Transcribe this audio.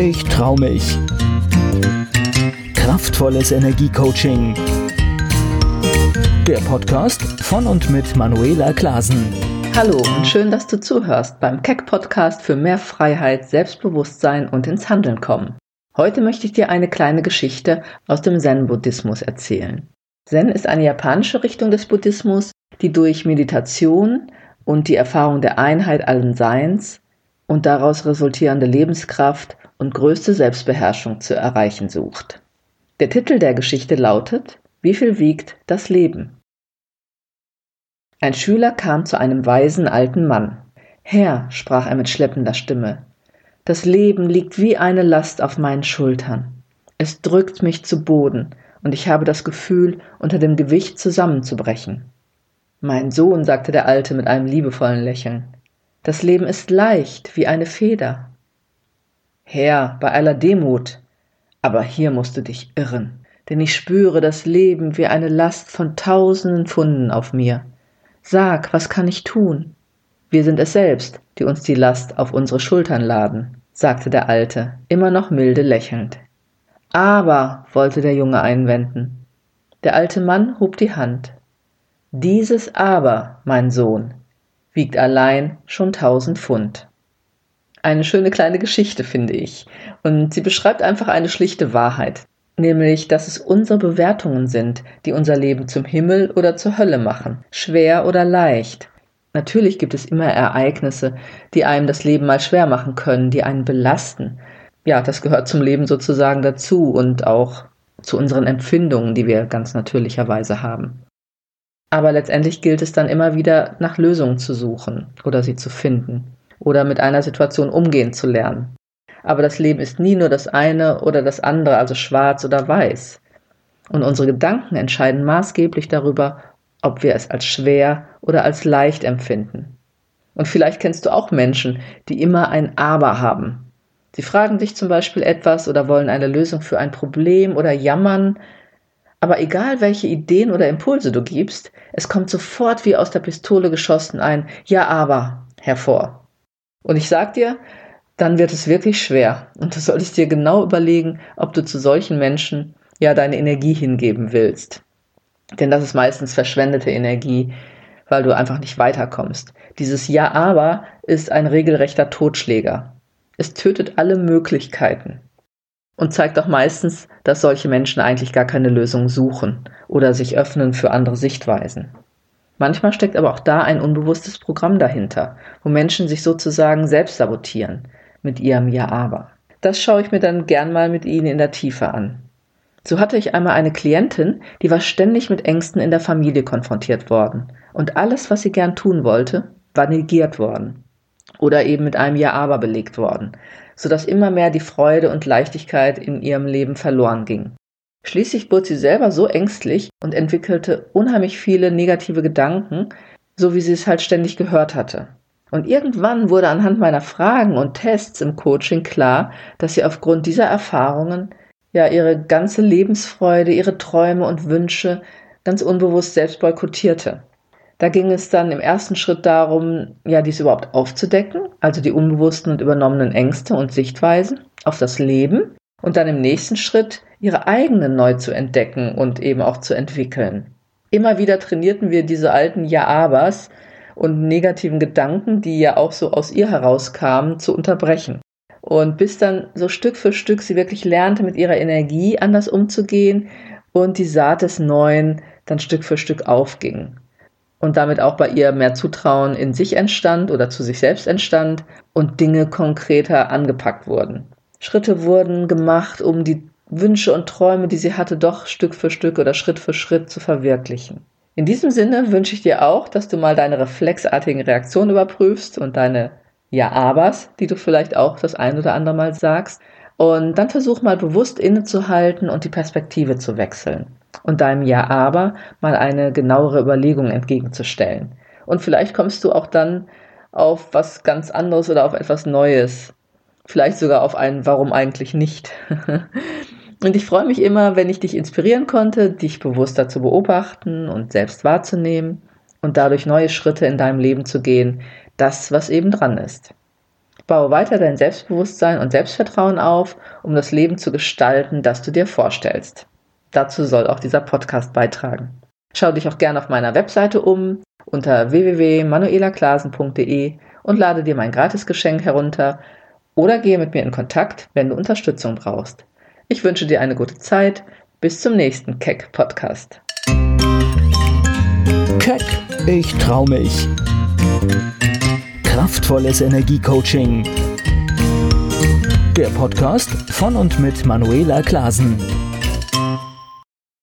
Ich trau mich. Kraftvolles Energiecoaching. Der Podcast von und mit Manuela Klasen. Hallo und schön, dass du zuhörst beim Keck Podcast für mehr Freiheit, Selbstbewusstsein und ins Handeln kommen. Heute möchte ich dir eine kleine Geschichte aus dem Zen-Buddhismus erzählen. Zen ist eine japanische Richtung des Buddhismus, die durch Meditation und die Erfahrung der Einheit allen Seins und daraus resultierende Lebenskraft und größte Selbstbeherrschung zu erreichen sucht. Der Titel der Geschichte lautet Wie viel wiegt das Leben? Ein Schüler kam zu einem weisen alten Mann. Herr, sprach er mit schleppender Stimme, das Leben liegt wie eine Last auf meinen Schultern. Es drückt mich zu Boden, und ich habe das Gefühl, unter dem Gewicht zusammenzubrechen. Mein Sohn, sagte der Alte mit einem liebevollen Lächeln, das Leben ist leicht wie eine Feder. Herr, bei aller Demut, aber hier musst du dich irren, denn ich spüre das Leben wie eine Last von tausenden Pfunden auf mir. Sag, was kann ich tun? Wir sind es selbst, die uns die Last auf unsere Schultern laden, sagte der Alte, immer noch milde lächelnd. Aber, wollte der Junge einwenden. Der alte Mann hob die Hand. Dieses Aber, mein Sohn, wiegt allein schon tausend Pfund. Eine schöne kleine Geschichte, finde ich. Und sie beschreibt einfach eine schlichte Wahrheit. Nämlich, dass es unsere Bewertungen sind, die unser Leben zum Himmel oder zur Hölle machen, schwer oder leicht. Natürlich gibt es immer Ereignisse, die einem das Leben mal schwer machen können, die einen belasten. Ja, das gehört zum Leben sozusagen dazu und auch zu unseren Empfindungen, die wir ganz natürlicherweise haben. Aber letztendlich gilt es dann immer wieder nach Lösungen zu suchen oder sie zu finden oder mit einer Situation umgehen zu lernen. Aber das Leben ist nie nur das eine oder das andere, also schwarz oder weiß. Und unsere Gedanken entscheiden maßgeblich darüber, ob wir es als schwer oder als leicht empfinden. Und vielleicht kennst du auch Menschen, die immer ein Aber haben. Sie fragen dich zum Beispiel etwas oder wollen eine Lösung für ein Problem oder jammern, aber egal welche Ideen oder Impulse du gibst, es kommt sofort wie aus der Pistole geschossen ein Ja, aber hervor. Und ich sag dir, dann wird es wirklich schwer. Und du solltest dir genau überlegen, ob du zu solchen Menschen ja deine Energie hingeben willst. Denn das ist meistens verschwendete Energie, weil du einfach nicht weiterkommst. Dieses Ja, aber ist ein regelrechter Totschläger. Es tötet alle Möglichkeiten und zeigt auch meistens, dass solche Menschen eigentlich gar keine Lösung suchen oder sich öffnen für andere Sichtweisen. Manchmal steckt aber auch da ein unbewusstes Programm dahinter, wo Menschen sich sozusagen selbst sabotieren mit ihrem Ja-Aber. Das schaue ich mir dann gern mal mit Ihnen in der Tiefe an. So hatte ich einmal eine Klientin, die war ständig mit Ängsten in der Familie konfrontiert worden. Und alles, was sie gern tun wollte, war negiert worden. Oder eben mit einem Ja-Aber belegt worden sodass immer mehr die Freude und Leichtigkeit in ihrem Leben verloren ging. Schließlich wurde sie selber so ängstlich und entwickelte unheimlich viele negative Gedanken, so wie sie es halt ständig gehört hatte. Und irgendwann wurde anhand meiner Fragen und Tests im Coaching klar, dass sie aufgrund dieser Erfahrungen ja ihre ganze Lebensfreude, ihre Träume und Wünsche ganz unbewusst selbst boykottierte. Da ging es dann im ersten Schritt darum, ja, dies überhaupt aufzudecken, also die unbewussten und übernommenen Ängste und Sichtweisen auf das Leben und dann im nächsten Schritt ihre eigenen neu zu entdecken und eben auch zu entwickeln. Immer wieder trainierten wir diese alten Ja-Abers und negativen Gedanken, die ja auch so aus ihr herauskamen, zu unterbrechen. Und bis dann so Stück für Stück sie wirklich lernte, mit ihrer Energie anders umzugehen und die Saat des Neuen dann Stück für Stück aufging und damit auch bei ihr mehr Zutrauen in sich entstand oder zu sich selbst entstand und Dinge konkreter angepackt wurden. Schritte wurden gemacht, um die Wünsche und Träume, die sie hatte, doch Stück für Stück oder Schritt für Schritt zu verwirklichen. In diesem Sinne wünsche ich dir auch, dass du mal deine reflexartigen Reaktionen überprüfst und deine Ja-Abers, die du vielleicht auch das ein oder andere Mal sagst. Und dann versuch mal bewusst innezuhalten und die Perspektive zu wechseln und deinem Ja aber mal eine genauere Überlegung entgegenzustellen. Und vielleicht kommst du auch dann auf was ganz anderes oder auf etwas Neues. Vielleicht sogar auf ein Warum eigentlich nicht. und ich freue mich immer, wenn ich dich inspirieren konnte, dich bewusster zu beobachten und selbst wahrzunehmen und dadurch neue Schritte in deinem Leben zu gehen, das, was eben dran ist. Baue weiter dein Selbstbewusstsein und Selbstvertrauen auf, um das Leben zu gestalten, das du dir vorstellst. Dazu soll auch dieser Podcast beitragen. Schau dich auch gerne auf meiner Webseite um unter www.manuelaklasen.de und lade dir mein Gratisgeschenk herunter oder gehe mit mir in Kontakt, wenn du Unterstützung brauchst. Ich wünsche dir eine gute Zeit. Bis zum nächsten Keck Podcast. Keck, ich trau mich. Kraftvolles Energiecoaching. Der Podcast von und mit Manuela Klasen.